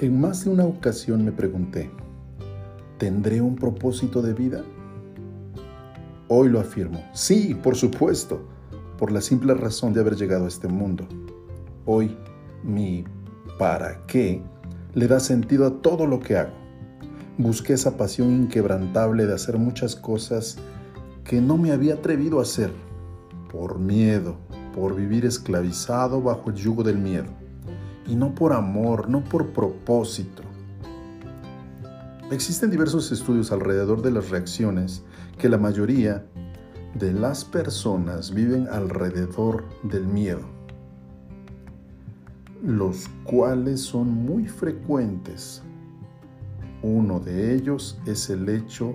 En más de una ocasión me pregunté, ¿tendré un propósito de vida? Hoy lo afirmo, sí, por supuesto, por la simple razón de haber llegado a este mundo. Hoy mi para qué le da sentido a todo lo que hago. Busqué esa pasión inquebrantable de hacer muchas cosas que no me había atrevido a hacer, por miedo, por vivir esclavizado bajo el yugo del miedo y no por amor, no por propósito. Existen diversos estudios alrededor de las reacciones que la mayoría de las personas viven alrededor del miedo, los cuales son muy frecuentes. Uno de ellos es el hecho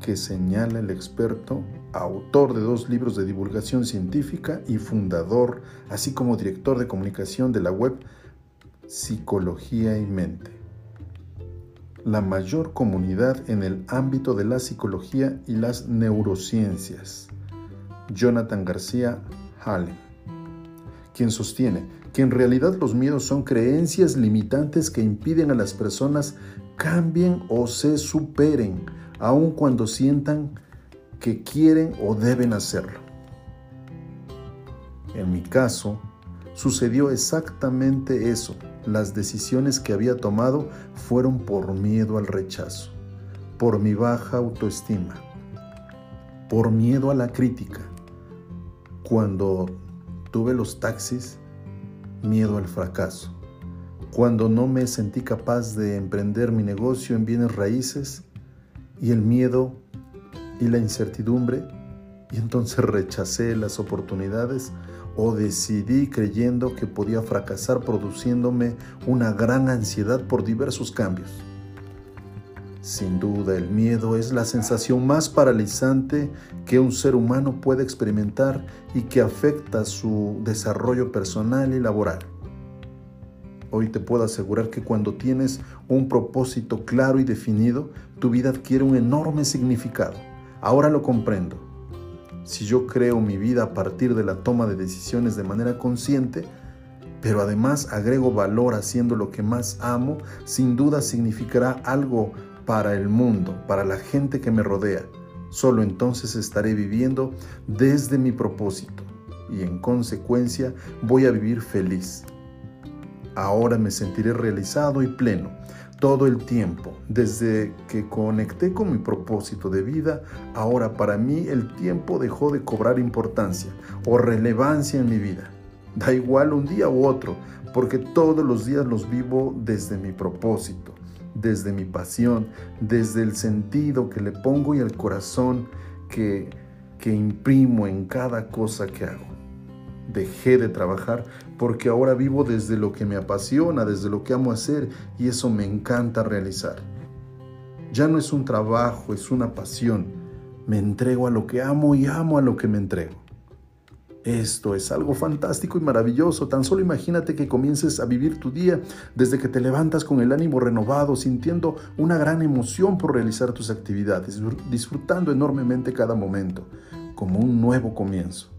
que señala el experto, autor de dos libros de divulgación científica y fundador, así como director de comunicación de la web Psicología y Mente. La mayor comunidad en el ámbito de la psicología y las neurociencias. Jonathan García Hallen, quien sostiene que en realidad los miedos son creencias limitantes que impiden a las personas cambien o se superen, aun cuando sientan que quieren o deben hacerlo. En mi caso, sucedió exactamente eso las decisiones que había tomado fueron por miedo al rechazo, por mi baja autoestima, por miedo a la crítica. Cuando tuve los taxis, miedo al fracaso. Cuando no me sentí capaz de emprender mi negocio en bienes raíces y el miedo y la incertidumbre, y entonces rechacé las oportunidades o decidí creyendo que podía fracasar produciéndome una gran ansiedad por diversos cambios. Sin duda, el miedo es la sensación más paralizante que un ser humano puede experimentar y que afecta su desarrollo personal y laboral. Hoy te puedo asegurar que cuando tienes un propósito claro y definido, tu vida adquiere un enorme significado. Ahora lo comprendo si yo creo mi vida a partir de la toma de decisiones de manera consciente, pero además agrego valor haciendo lo que más amo, sin duda significará algo para el mundo, para la gente que me rodea. Solo entonces estaré viviendo desde mi propósito y en consecuencia voy a vivir feliz. Ahora me sentiré realizado y pleno todo el tiempo. Desde que conecté con mi propósito de vida, ahora para mí el tiempo dejó de cobrar importancia o relevancia en mi vida. Da igual un día u otro, porque todos los días los vivo desde mi propósito, desde mi pasión, desde el sentido que le pongo y el corazón que, que imprimo en cada cosa que hago. Dejé de trabajar porque ahora vivo desde lo que me apasiona, desde lo que amo hacer y eso me encanta realizar. Ya no es un trabajo, es una pasión. Me entrego a lo que amo y amo a lo que me entrego. Esto es algo fantástico y maravilloso. Tan solo imagínate que comiences a vivir tu día desde que te levantas con el ánimo renovado, sintiendo una gran emoción por realizar tus actividades, disfrutando enormemente cada momento, como un nuevo comienzo.